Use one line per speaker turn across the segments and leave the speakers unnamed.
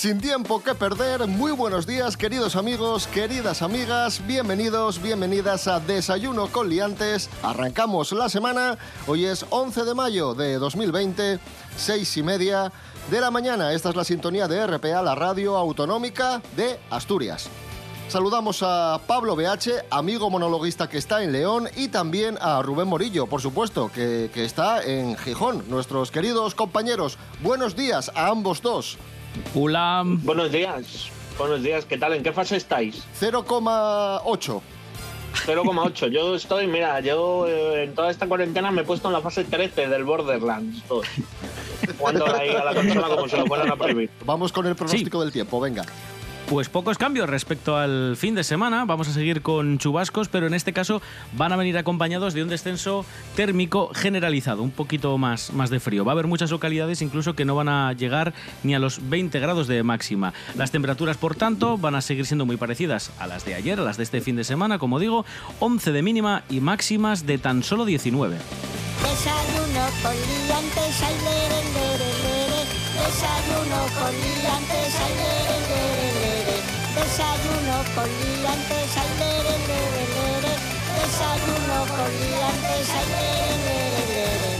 Sin tiempo que perder, muy buenos días queridos amigos, queridas amigas, bienvenidos, bienvenidas a Desayuno con Liantes. Arrancamos la semana, hoy es 11 de mayo de 2020, seis y media de la mañana. Esta es la sintonía de RPA, la radio autonómica de Asturias. Saludamos a Pablo BH, amigo monologuista que está en León, y también a Rubén Morillo, por supuesto, que, que está en Gijón. Nuestros queridos compañeros, buenos días a ambos dos.
Hola.
Buenos días. Buenos días. ¿Qué tal? ¿En qué fase estáis?
0,8.
0,8. Yo estoy, mira, yo eh, en toda esta cuarentena me he puesto en la fase 13 del Borderlands 2. Jugando ahí a la consola como se lo fueran a prohibir.
Vamos con el pronóstico del tiempo, venga.
Pues pocos cambios respecto al fin de semana. Vamos a seguir con chubascos, pero en este caso van a venir acompañados de un descenso térmico generalizado, un poquito más, más de frío. Va a haber muchas localidades incluso que no van a llegar ni a los 20 grados de máxima. Las temperaturas, por tanto, van a seguir siendo muy parecidas a las de ayer, a las de este fin de semana, como digo, 11 de mínima y máximas de tan solo 19.
Desayuno con liantes, ay, lere, lere, lere. Desayuno con liantes, ay, lere, lere, lere. Desayuno con liantes, ay, lere, lere. Desayuno con liantes, ay, lere, lere.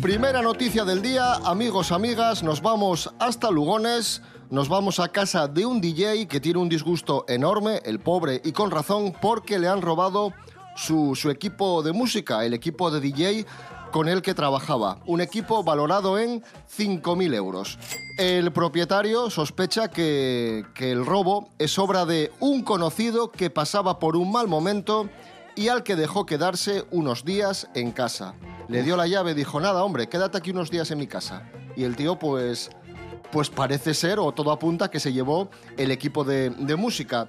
Primera noticia del día, amigos, amigas, nos vamos hasta Lugones, nos vamos a casa de un DJ que tiene un disgusto enorme, el pobre, y con razón, porque le han robado su, equipo de música, el equipo de DJ con el que trabajaba, un equipo valorado en 5.000 euros. El propietario sospecha que, el robo es obra de un conocido que pasaba por un mal momento y al que dejó quedarse unos días en casa. Le dio la llave dijo, nada, hombre, quédate aquí unos días en mi casa. Y el tío, pues, pues parece ser, o todo apunta, que se llevó el equipo de, de música.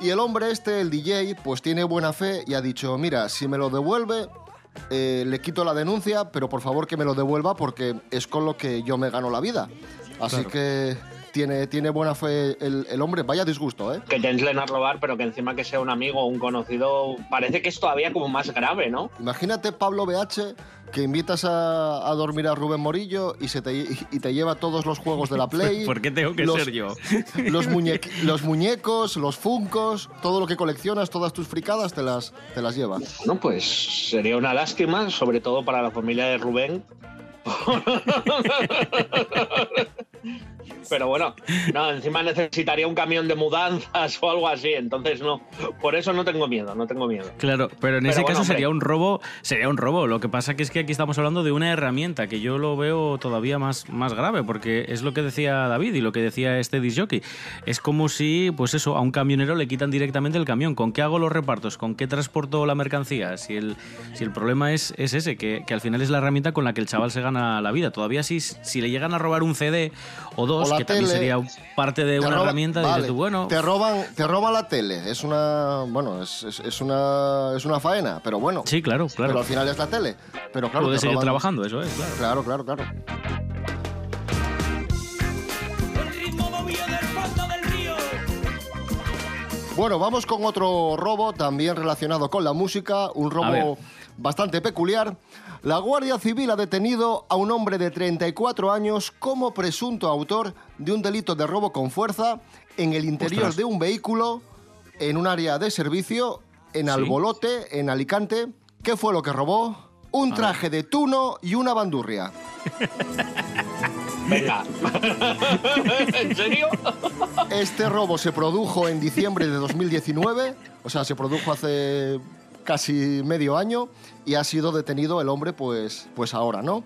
Y el hombre este, el DJ, pues tiene buena fe y ha dicho, mira, si me lo devuelve, eh, le quito la denuncia, pero por favor que me lo devuelva porque es con lo que yo me gano la vida. Así
Claro.
que tiene, tiene buena fe el, el hombre. Vaya disgusto, ¿eh?
Que te entren a robar, pero que encima que sea un amigo o un conocido, parece que es todavía como más grave, ¿no?
Imagínate Pablo BH que invitas a, a dormir a Rubén Morillo y, se te, y te lleva todos los juegos de la Play.
¿Por qué tengo que
los-
ser yo?
Los, muñecos, los funcos, todo lo que coleccionas, todas tus fricadas te las, te las lleva.
Bueno, pues sería una lástima, sobre todo para la familia de Rubén. Pero bueno, no, encima necesitaría un camión de mudanzas o algo así, entonces no. Por eso no tengo miedo, no tengo miedo.
Claro, pero en
Pero
ese
bueno,
caso
hombre.
sería un robo, sería un robo. Lo que pasa que es que aquí estamos hablando de una herramienta que yo lo veo todavía más, más grave, porque es lo que decía David y lo que decía este disjockey. Es como si, pues eso, a un camionero le quitan directamente el camión. ¿Con qué hago los repartos? ¿Con qué transporto la mercancía? Si el, si el problema es, es ese, que, que al final es la herramienta con la que el chaval se gana la vida. Todavía si, si le llegan a robar un CD o dos,
la
que también sería parte de una
roba-
herramienta,
vale,
dices tú, bueno,
Te roban, te roban la tele. Es una. Bueno, es, es- es una. Es una faena, pero bueno.
sí, claro,
Pero
claro.
al final es la tele. Pero claro,
Puede
te
seguir
roban-
trabajando, eso es, claro.
Claro, claro, claro. Bueno, vamos con otro robo también relacionado con la música, un robo bastante peculiar. La Guardia Civil ha detenido a un hombre de 34 años como presunto autor de un delito de robo con fuerza en el interior
Ostras.
de un vehículo en un área de servicio en
Sí.
Albolote, en Alicante. ¿Qué fue lo que robó? Un traje de tuno y una bandurria.
Venga. ¿En serio?
Este robo se produjo en diciembre de 2019, o sea, se produjo hace casi medio año y ha sido detenido el hombre pues, pues ahora, ¿no?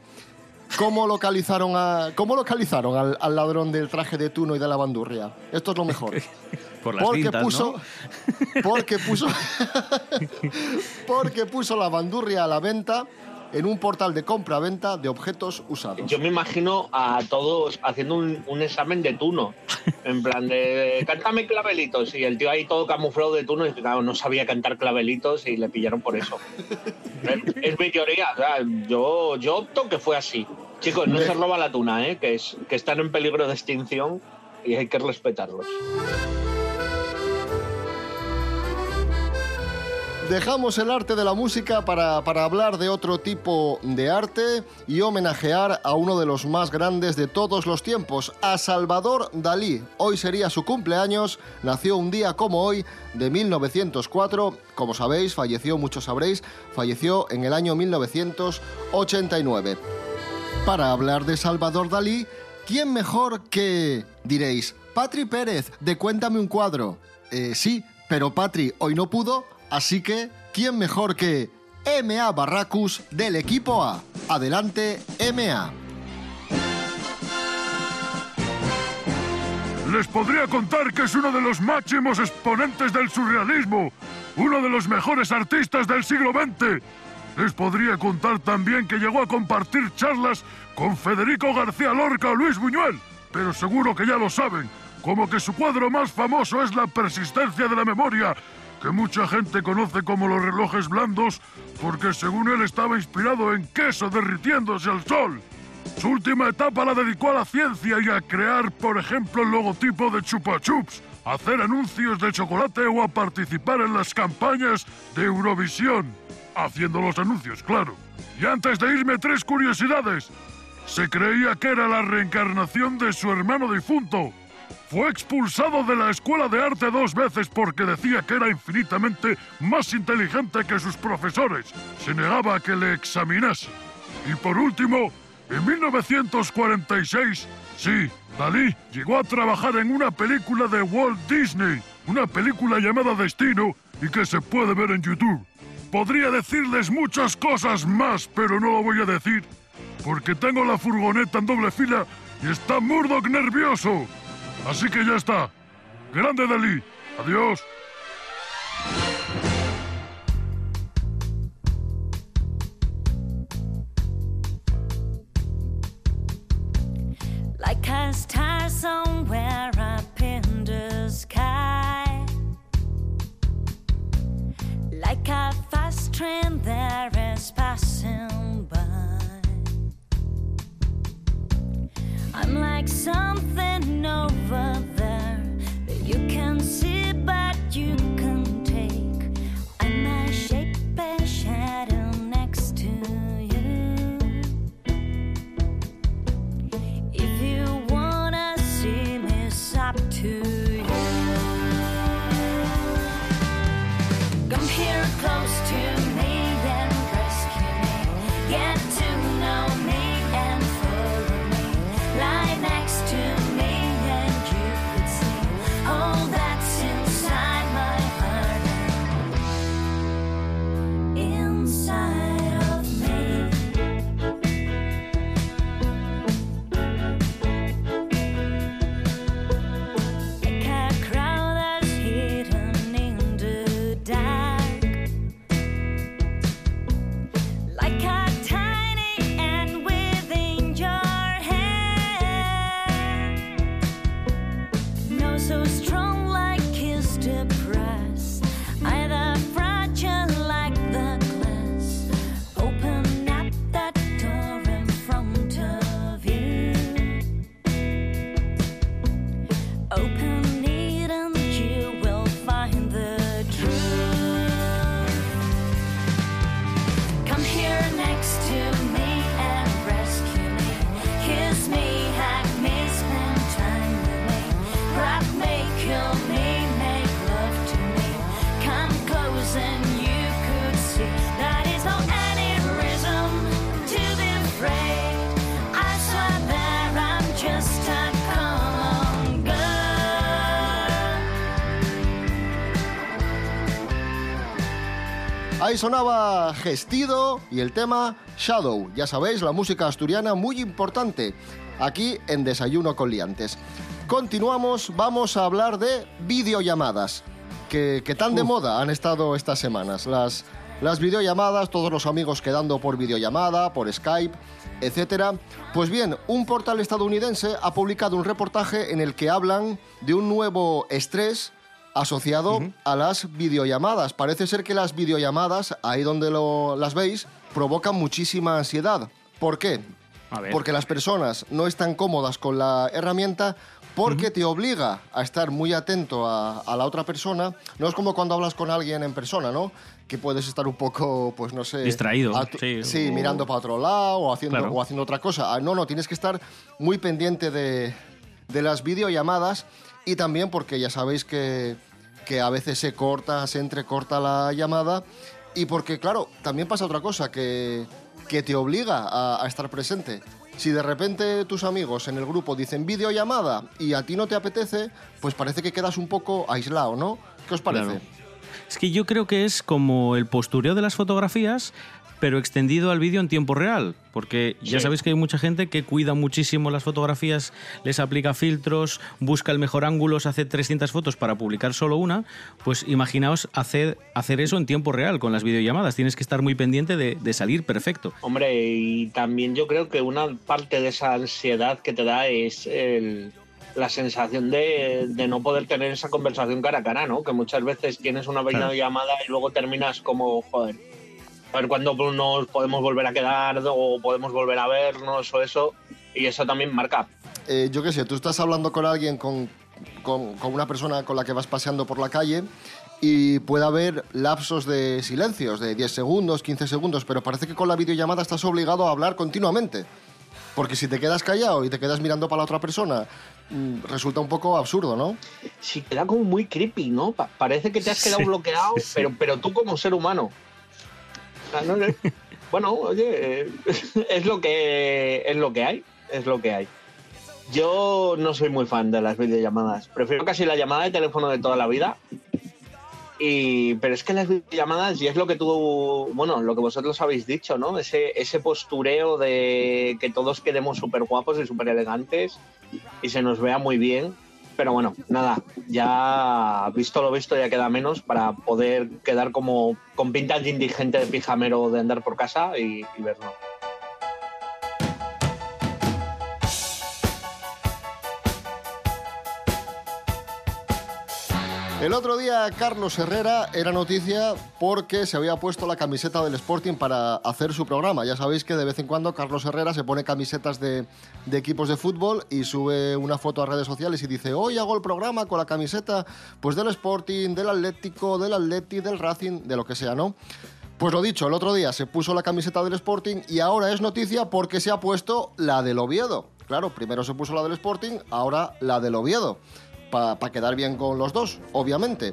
¿Cómo localizaron, a, cómo localizaron al, al ladrón del traje de tuno y de la bandurria? Esto es lo mejor.
Por las
Porque puso,
¿no?
porque puso, porque puso la bandurria a la venta en un portal de compra-venta de objetos usados.
Yo me imagino a todos haciendo un, examen de tuno. En plan de, cántame clavelitos. Y el tío ahí todo camuflado de tuno y no sabía cantar clavelitos y le pillaron por eso. Es, mi teoría. yo, opto que fue así. Chicos, no se roba la tuna, ¿eh? que están en peligro de extinción y hay que respetarlos.
Dejamos el arte de la música para, para hablar de otro tipo de arte y homenajear a uno de los más grandes de todos los tiempos, a Salvador Dalí. Hoy sería su cumpleaños, nació un día como hoy de 1904, como sabéis, falleció, muchos sabréis, falleció en el año 1989. Para hablar de Salvador Dalí, ¿quién mejor que, diréis, Patri Pérez, de Cuéntame un cuadro? Eh, sí, pero Patri hoy no pudo, así que, ¿quién mejor que MA Barracus del equipo A? Adelante, MA.
Les podría contar que es uno de los máximos exponentes del surrealismo, uno de los mejores artistas del siglo XX. Les podría contar también que llegó a compartir charlas con Federico García Lorca o Luis Buñuel, pero seguro que ya lo saben, como que su cuadro más famoso es La persistencia de la memoria, que mucha gente conoce como los relojes blandos, porque según él estaba inspirado en queso derritiéndose al sol. Su última etapa la dedicó a la ciencia y a crear, por ejemplo, el logotipo de Chupa Chups, hacer anuncios de chocolate o a participar en las campañas de Eurovisión. Haciendo los anuncios, claro. Y antes de irme, tres curiosidades. Se creía que era la reencarnación de su hermano difunto. Fue expulsado de la escuela de arte dos veces porque decía que era infinitamente más inteligente que sus profesores. Se negaba a que le examinase. Y por último, en 1946, sí, Dalí llegó a trabajar en una película de Walt Disney, una película llamada Destino y que se puede ver en YouTube. Podría decirles muchas cosas más, pero no lo voy a decir, porque tengo la furgoneta en doble fila y está Murdoch nervioso. Así que ya está. Grande Dalí. Adiós.
Ahí sonaba Gestido y el tema Shadow. Ya sabéis, la música asturiana muy importante aquí en Desayuno con Liantes. Continuamos, vamos a hablar de videollamadas, que, que tan de moda han estado estas semanas. Las, Las videollamadas, todos los amigos quedando por videollamada, por Skype, etcétera. Pues bien, un portal estadounidense ha publicado un reportaje en el que hablan de un nuevo estrés asociado a las videollamadas. Parece ser que las videollamadas, ahí donde lo- las veis, provocan muchísima ansiedad. ¿Por qué?
A ver.
Porque las personas no están cómodas con la herramienta porque te obliga a estar muy atento a, a la otra persona. No es como cuando hablas con alguien en persona, ¿no? Que puedes estar un poco, pues no sé...
Distraído,
a tu-
sí, o-
mirando para otro lado o haciendo,
Claro.
o haciendo otra cosa. Ah, no, no, tienes que estar muy pendiente de, de las videollamadas y también porque ya sabéis que, que a veces se corta, se entrecorta la llamada y porque, claro, también pasa otra cosa, que, que te obliga a, estar presente. Si de repente tus amigos en el grupo dicen videollamada y a ti no te apetece, pues parece que quedas un poco aislado, ¿no? ¿Qué os parece?
Es que yo creo que es como el postureo de las fotografías, pero extendido al vídeo en tiempo real. Porque ya
Sí.
sabéis que hay mucha gente que cuida muchísimo las fotografías, les aplica filtros, busca el mejor ángulo, se hace 300 fotos para publicar solo una. Pues imaginaos hacer, hacer eso en tiempo real con las videollamadas. Tienes que estar muy pendiente de, de salir perfecto.
Hombre, y también yo creo que una parte de esa ansiedad que te da es el- la sensación de, de no poder tener esa conversación cara a cara, ¿no? Que muchas veces tienes una
Claro.
videollamada y luego terminas como, joder, a ver cuándo nos podemos volver a quedar o podemos volver a vernos o eso. Y eso también marca.
eh, yo qué sé, tú estás hablando con alguien, con, con- con una persona con la que vas paseando por la calle y puede haber lapsos de silencios de 10 segundos, 15 segundos, pero parece que con la videollamada estás obligado a hablar continuamente. Porque si te quedas callado y te quedas mirando para la otra persona, mm, resulta un poco absurdo, ¿no?
Sí, queda como muy creepy, ¿no? Pa- parece que te has quedado
Sí,
bloqueado,
sí, sí.
Pero, pero tú como ser humano. Ah, no, no. bueno, oye, eh, es lo que es lo que hay, es lo que hay. Yo no soy muy fan de las videollamadas. Prefiero casi la llamada de teléfono de toda la vida. Y, pero es que las videollamadas, y es lo que tú, bueno, lo que vosotros habéis dicho, ¿no? Ese, ese postureo de que todos quedemos súper guapos y súper elegantes y se nos vea muy bien. Pero bueno, nada, ya visto lo visto ya queda menos para poder quedar como con pinta de indigente de pijamero de andar por casa y, y vernos.
El otro día Carlos Herrera era noticia porque se había puesto la camiseta del Sporting para hacer su programa. Ya sabéis que de vez en cuando Carlos Herrera se pone camisetas de, equipos de fútbol y sube una foto a redes sociales y dice, hoy hago el programa con la camiseta pues del Sporting, del Atlético, del Atleti, del Racing, de lo que sea, ¿no? Pues lo dicho, el otro día se puso la camiseta del Sporting y ahora es noticia porque se ha puesto la del Oviedo. Claro, primero se puso la del Sporting, ahora la del Oviedo. Para quedar bien con los dos, obviamente.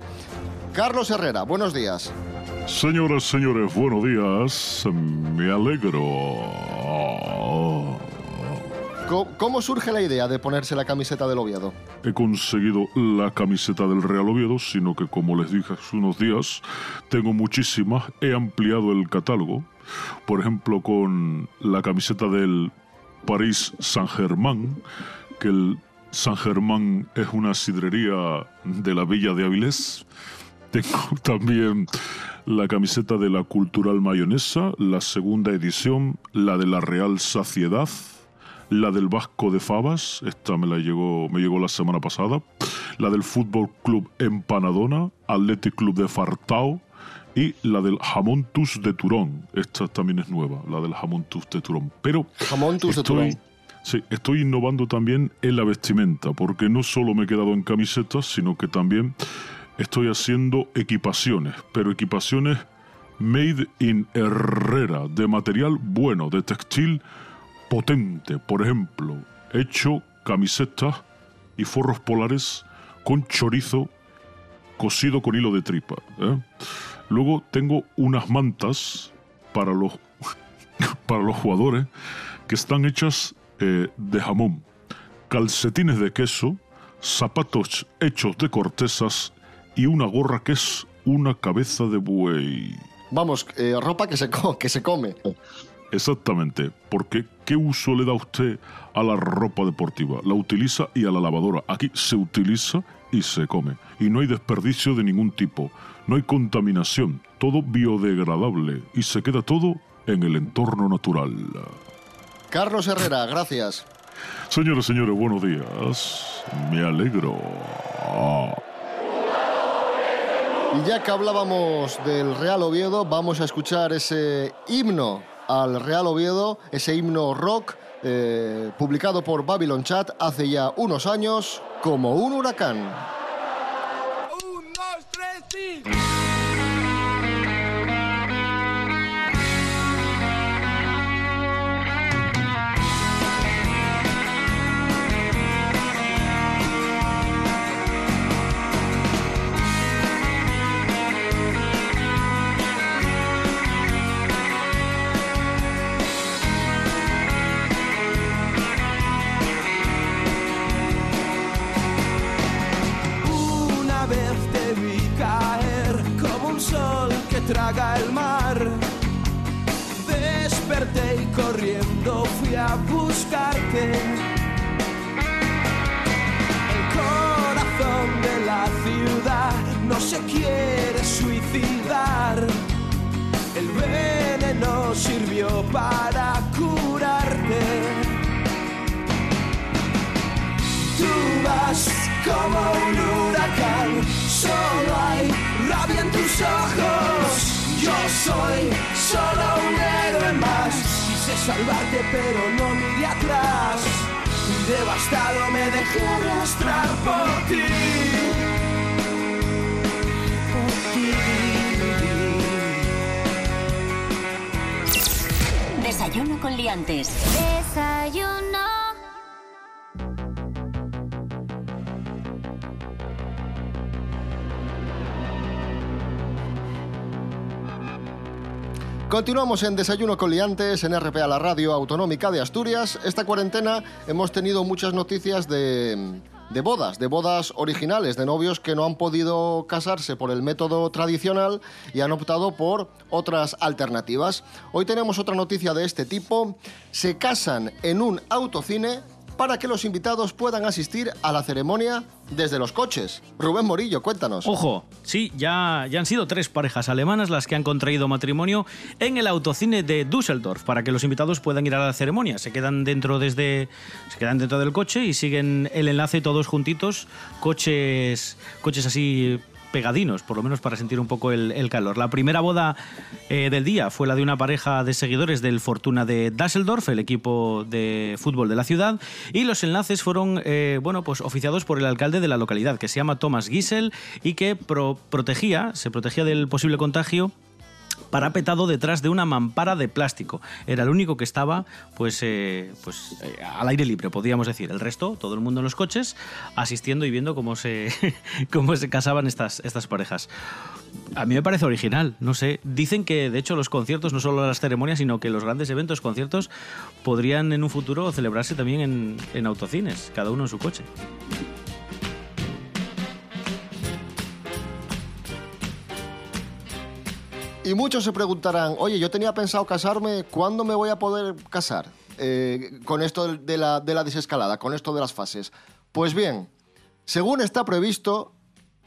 Carlos Herrera, buenos días.
Señoras, señores, buenos días. Me alegro.
¿Cómo surge la idea de ponerse la camiseta del Oviedo?
He conseguido la camiseta del Real Oviedo, sino que como les dije hace unos días, tengo muchísimas. He ampliado el catálogo. Por ejemplo, con la camiseta del París Saint-Germain, que el Saint-Germain es una sidrería de la Villa de Avilés. Tengo también la camiseta de la Cultural Mayonesa, la segunda edición, la de la Real Saciedad, la del Vasco de Favas, esta me la llegó, me llegó la semana pasada, la del Fútbol Club Empanadona, Athletic Club de Fartao y la del Jamontus de Turón. Esta también es nueva, la del Jamontus de Turón. Pero
Jamontus de Turón.
Sí, estoy innovando también en la vestimenta, porque no solo me he quedado en camisetas, sino que también estoy haciendo equipaciones, pero equipaciones made in Herrera, de material bueno, de textil potente. Por ejemplo, he hecho camisetas y forros polares con chorizo cosido con hilo de tripa. ¿eh? Luego tengo unas mantas para los, para los jugadores que están hechas eh, de jamón, calcetines de queso, zapatos hechos de cortezas y una gorra que es una cabeza de buey.
Vamos, eh, ropa que se, que se come.
Exactamente, porque ¿qué uso le da usted a la ropa deportiva? La utiliza y a la lavadora. Aquí se utiliza y se come. Y no hay desperdicio de ningún tipo. No hay contaminación. Todo biodegradable. Y se queda todo en el entorno natural.
Carlos Herrera, gracias.
Señores, señores, buenos días. Me alegro.
Y ya que hablábamos del Real Oviedo, vamos a escuchar ese himno al Real Oviedo, ese himno rock eh, publicado por Babylon Chat hace ya unos años como un huracán.
Traga el mar. Desperté y corriendo fui a buscarte. El corazón de la ciudad no se quiere suicidar. El veneno sirvió para curarte. Tú vas como un huracán, solo hay tus ojos. Yo soy solo un héroe más. Quise salvarte, pero no miré atrás. Devastado me dejé arrastrar por ti. Por ti.
Desayuno con liantes.
Desayuno.
Continuamos en Desayuno con Liantes en RPA, la radio autonómica de Asturias. Esta cuarentena hemos tenido muchas noticias de, de bodas, de bodas originales, de novios que no han podido casarse por el método tradicional y han optado por otras alternativas. Hoy tenemos otra noticia de este tipo. Se casan en un autocine para que los invitados puedan asistir a la ceremonia desde los coches. Rubén Morillo, cuéntanos.
Ojo, sí, ya, ya han sido tres parejas alemanas las que han contraído matrimonio en el autocine de Düsseldorf para que los invitados puedan ir a la ceremonia. Se quedan dentro desde se quedan dentro del coche y siguen el enlace todos juntitos, coches coches así pegadinos, por lo menos para sentir un poco el, calor. La primera boda eh, del día fue la de una pareja de seguidores del Fortuna de Düsseldorf, el equipo de fútbol de la ciudad, y los enlaces fueron eh, bueno, pues oficiados por el alcalde de la localidad, que se llama Thomas Giesel y que pro- protegía, se protegía del posible contagio parapetado detrás de una mampara de plástico. Era el único que estaba pues, eh, pues eh, al aire libre, podríamos decir. El resto, todo el mundo en los coches, asistiendo y viendo cómo se, cómo se casaban estas, estas parejas. A mí me parece original, no sé. Dicen que, de hecho, los conciertos, no solo las ceremonias, sino que los grandes eventos, conciertos, podrían en un futuro celebrarse también en, en autocines, cada uno en su coche.
Y muchos se preguntarán, oye, yo tenía pensado casarme, ¿cuándo me voy a poder casar? Eh, con esto de la, de la desescalada, con esto de las fases. Pues bien, según está previsto,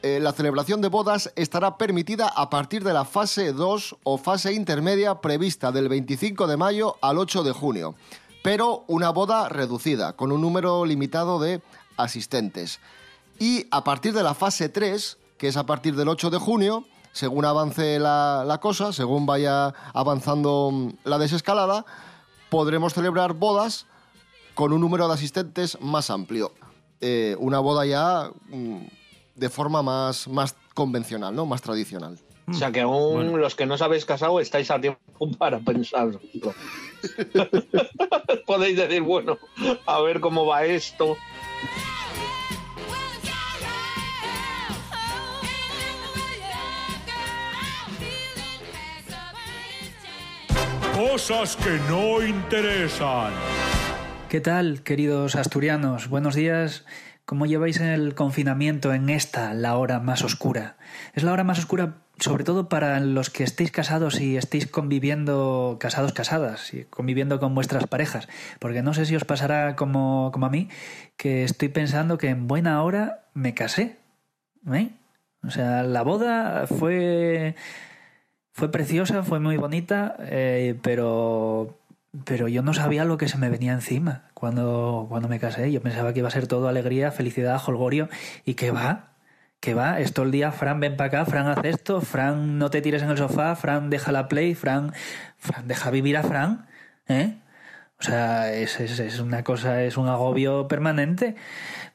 eh, la celebración de bodas estará permitida a partir de la fase 2 o fase intermedia prevista del 25 de mayo al 8 de junio, pero una boda reducida, con un número limitado de asistentes. Y a partir de la fase 3, que es a partir del 8 de junio, según avance la, la cosa, según vaya avanzando mm, la desescalada, podremos celebrar bodas con un número de asistentes más amplio. Eh, una boda ya mm, de forma más, más convencional, ¿no? Más tradicional.
O sea que aún los que no os habéis casado estáis a tiempo para pensarlo. Podéis decir, bueno, a ver cómo va esto.
Cosas que no interesan.
¿Qué tal, queridos asturianos? Buenos días. ¿Cómo lleváis el confinamiento en esta, la hora más oscura? Es la hora más oscura sobre todo para los que estéis casados y estéis conviviendo, casados, casadas, y conviviendo con vuestras parejas, porque no sé si os pasará como, como a mí, que estoy pensando que en buena hora me casé. ¿eh? O sea, la boda fue, fue preciosa, fue muy bonita, eh, pero, pero yo no sabía lo que se me venía encima cuando, cuando me casé. Yo pensaba que iba a ser todo alegría, felicidad, holgorio, y que va, que va, es todo el día, Fran, ven para acá, Fran, haz esto, Fran, no te tires en el sofá, Fran, deja la play, Fran, Fran, deja vivir a Fran, ¿eh? O sea, es, es, es una cosa, es un agobio permanente.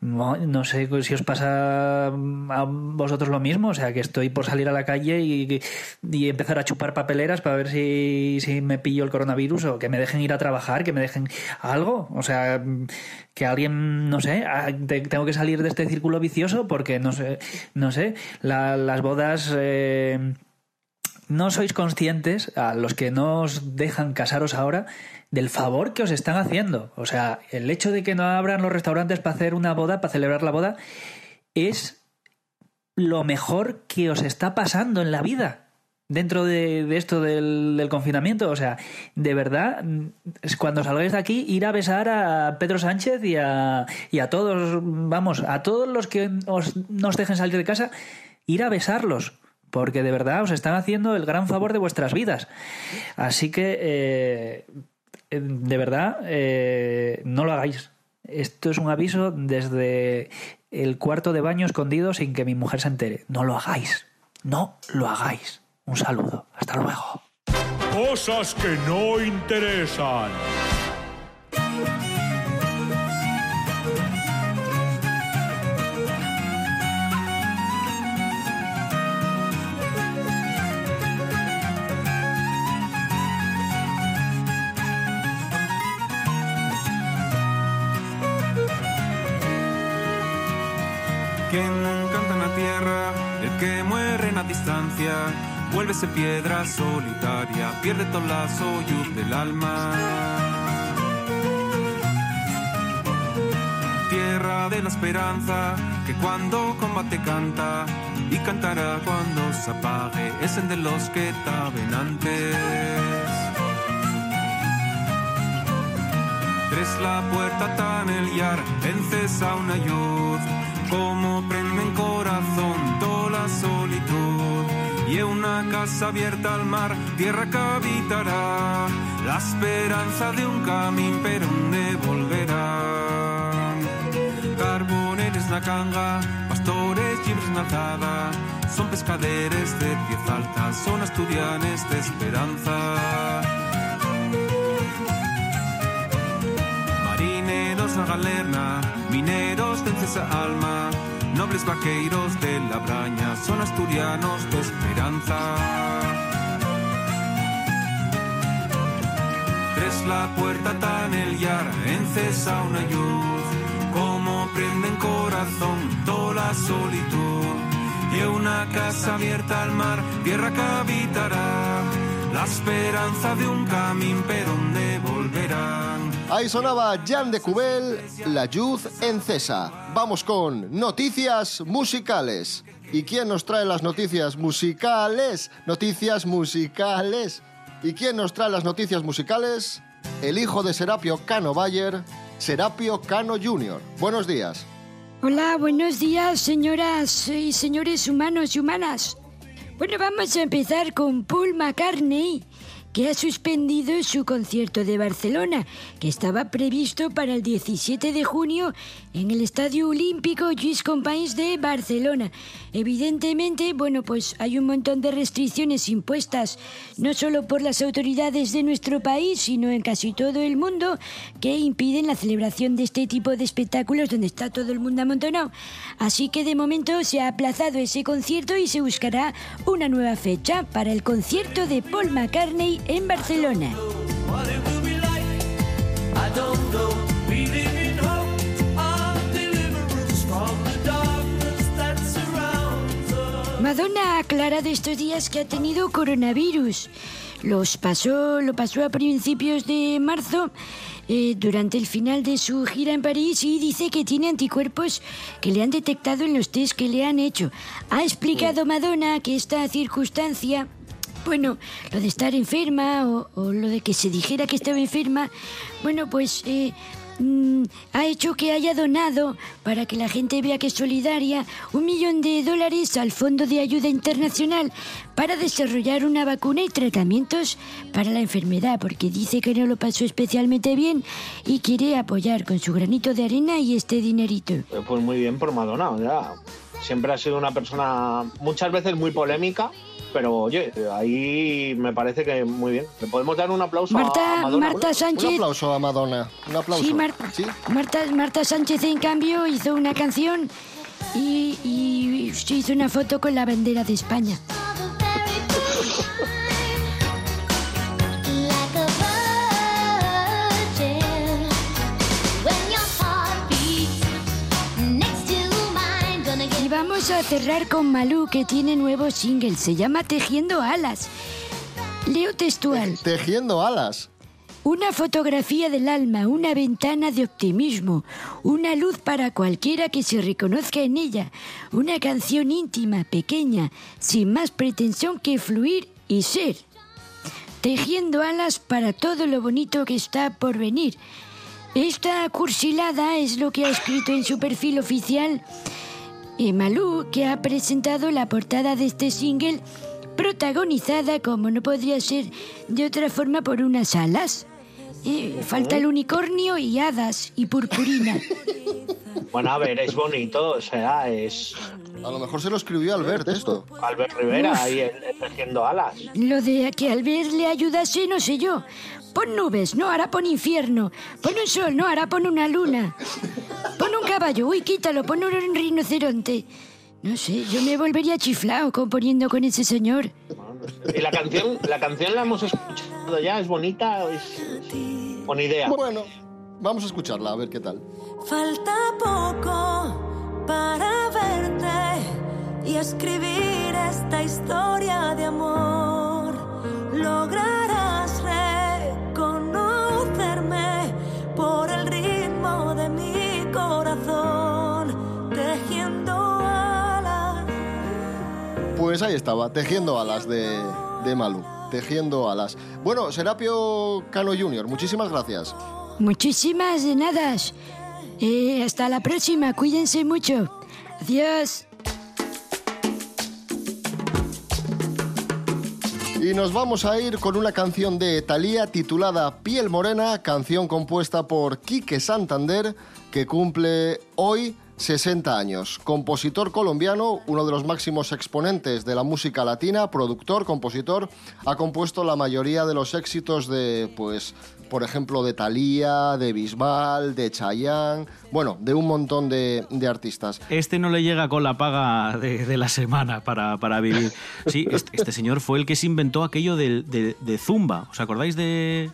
No, no sé si os pasa a vosotros lo mismo, o sea, que estoy por salir a la calle y, y empezar a chupar papeleras para ver si, si me pillo el coronavirus o que me dejen ir a trabajar, que me dejen algo. O sea, que alguien, no sé, ah, te- tengo que salir de este círculo vicioso porque no sé, no sé, la- las bodas. eh, no sois conscientes, a los que no os dejan casaros ahora, del favor que os están haciendo. O sea, el hecho de que no abran los restaurantes para hacer una boda, para celebrar la boda, es lo mejor que os está pasando en la vida. Dentro de, esto del, confinamiento, o sea, de verdad, cuando salgáis de aquí, ir a besar a Pedro Sánchez y a, y a todos, vamos, a todos los que os, no os dejen salir de casa, ir a besarlos, porque de verdad os están haciendo el gran favor de vuestras vidas. Así que, eh, eh, de verdad, eh, no lo hagáis. Esto es un aviso desde el cuarto de baño escondido sin que mi mujer se entere. No lo hagáis. No lo hagáis. Un saludo. Hasta luego.
Cosas que no interesan.
Distancia, vuélvese piedra solitaria, pierde todo la soyuz del alma. Tierra de la esperanza, que cuando combate canta, y cantará cuando se apague, es el de los que taben antes. Tres la puerta tan el yar, encesa una luz, como prende en corazón una casa abierta al mar, tierra que habitará, la esperanza de un camino, pero donde volverán. Carboneres na canga, pastores libres na alzada, son pescaderes de pieza alta, son asturianes de esperanza. Marineros na galerna, mineros de alma, nobles vaqueiros de la braña, son asturianos de esperanza. Tres la puerta tan el yar, encesa una luz, como prende en corazón toda la solitud. Y una casa abierta al mar, tierra que habitará, la esperanza de un camino, pero donde volverán.
Ahí sonaba Jan de Cubel, La Yuz en Cesa. Vamos con noticias musicales. ¿Y quién nos trae las noticias musicales? Noticias musicales. ¿Y quién nos trae las noticias musicales? El hijo de Serapio Cano Bayer, Serapio Cano Jr. Buenos días.
Hola, buenos días, señoras y señores humanos y humanas. Bueno, vamos a empezar con Paul McCartney, que ha suspendido su concierto de Barcelona, que estaba previsto para el 17 de junio en el Estadio Olímpico Lluís Companys de Barcelona. Evidentemente, bueno, pues hay un montón de restricciones impuestas no solo por las autoridades de nuestro país, sino en casi todo el mundo, que impiden la celebración de este tipo de espectáculos donde está todo el mundo amontonado. Así que de momento se ha aplazado ese concierto y se buscará una nueva fecha para el concierto de Paul McCartney en Barcelona. Madonna ha aclarado estos días que ha tenido coronavirus. Los pasó, lo pasó a principios de marzo, eh, durante el final de su gira en París y dice que tiene anticuerpos que le han detectado en los test que le han hecho. Ha explicado Madonna que esta circunstancia bueno, lo de estar enferma o, o lo de que se dijera que estaba enferma, bueno, pues eh, mm, ha hecho que haya donado, para que la gente vea que es solidaria, un millón de dólares al Fondo de Ayuda Internacional para desarrollar una vacuna y tratamientos para la enfermedad, porque dice que no lo pasó especialmente bien y quiere apoyar con su granito de arena y este dinerito.
Eh, Pues muy bien por Madonna, sea, siempre ha sido una persona muchas veces muy polémica, pero oye, ahí me parece que muy bien. ¿Le podemos dar un aplauso a
Marta,
Madonna?
Marta
Un
Sánchez.
aplauso a Madonna. Un aplauso.
Sí, Marta, Marta, Marta Sánchez, en cambio, hizo una canción y, y se hizo una foto con la bandera de España. Vamos a cerrar con Malú, que tiene nuevo single. Se llama Tejiendo Alas. Leo textual.
Tejiendo alas.
Una fotografía del alma, una ventana de optimismo, una luz para cualquiera que se reconozca en ella, una canción íntima, pequeña, sin más pretensión que fluir y ser. Tejiendo alas para todo lo bonito que está por venir. Esta cursilada es lo que ha escrito en su perfil oficial eh, Malú, que ha presentado la portada de este single, protagonizada, como no podría ser de otra forma, por unas alas. Eh, falta el unicornio y hadas y purpurina.
Bueno, a ver, es bonito, o sea, es
A lo mejor se lo escribió Albert esto.
Albert Rivera
Uf.
ahí tejiendo alas.
Lo de que al ver le ayudase, no sé yo. Pon nubes, no, ahora pon infierno. Pon un sol, no, ahora pon una luna. Pon un caballo, uy, quítalo, pon un rinoceronte. No sé, yo me volvería chiflado componiendo con ese señor.
Y la canción, la canción la hemos escuchado ya, es bonita, es buena idea.
Bueno, vamos a escucharla, a ver qué tal.
Falta poco para verte y escribir esta historia de amor. Lograrás
Pues ahí estaba, tejiendo alas de, de Malú. Tejiendo alas. Bueno, Serapio Cano Jr., muchísimas gracias.
Muchísimas de nada. Eh, hasta la próxima, cuídense mucho. Adiós.
Y nos vamos a ir con una canción de Thalía titulada Piel Morena, canción compuesta por Quique Santander, que cumple hoy 60 años. Compositor colombiano, uno de los máximos exponentes de la música latina, productor, compositor, ha compuesto la mayoría de los éxitos de, pues, por ejemplo, de Thalía, de Bisbal, de Chayanne, bueno, de un montón de, de artistas.
Este no le llega con la paga de, la semana para, para vivir. Sí, este, este señor fue el que se inventó aquello de, de Zumba. ¿Os acordáis de,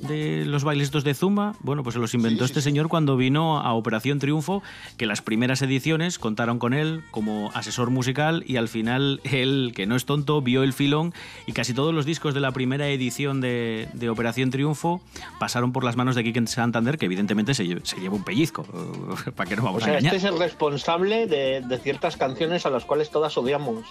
de los bailes estos de Zumba? Bueno, pues se los inventó este señor cuando vino a Operación Triunfo, que las primeras ediciones contaron con él como asesor musical y al final él, que no es tonto, vio el filón y casi todos los discos de la primera edición de, de Operación Triunfo pasaron por las manos de Quique Santander, que evidentemente se, lle- se lleva un pellizco. ¿Para qué nos
O
a
sea,
engañar?
este es el responsable de, de ciertas canciones a las cuales todas odiamos.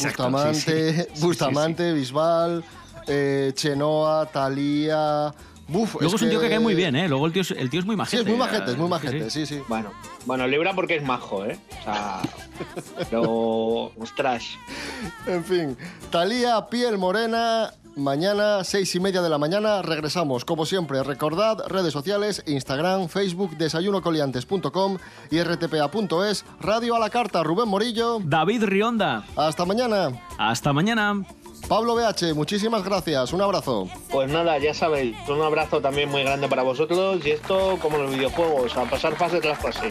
Bustamante, Bustamante, Bisbal, eh, Chenoa, Thalía. Buf,
Luego es un tío que cae muy bien, ¿eh? Luego el tío es, el tío es muy
Sí,
majete.
es muy majete, es muy
Sí,
majete,
sí.
sí, sí.
Bueno, bueno, Libra porque es majo, ¿eh? O sea, pero, ostras.
En fin, Talía, piel morena. Mañana, seis y media de la mañana, regresamos. Como siempre, recordad redes sociales, Instagram, Facebook, desayunocoliantes.com y rtpa.es, Radio a la Carta, Rubén Morillo.
David Rionda.
Hasta mañana.
Hasta mañana.
Pablo BH, muchísimas gracias. Un abrazo.
Pues nada, ya sabéis, un abrazo también muy grande para vosotros y esto como los videojuegos, a pasar fase tras fase.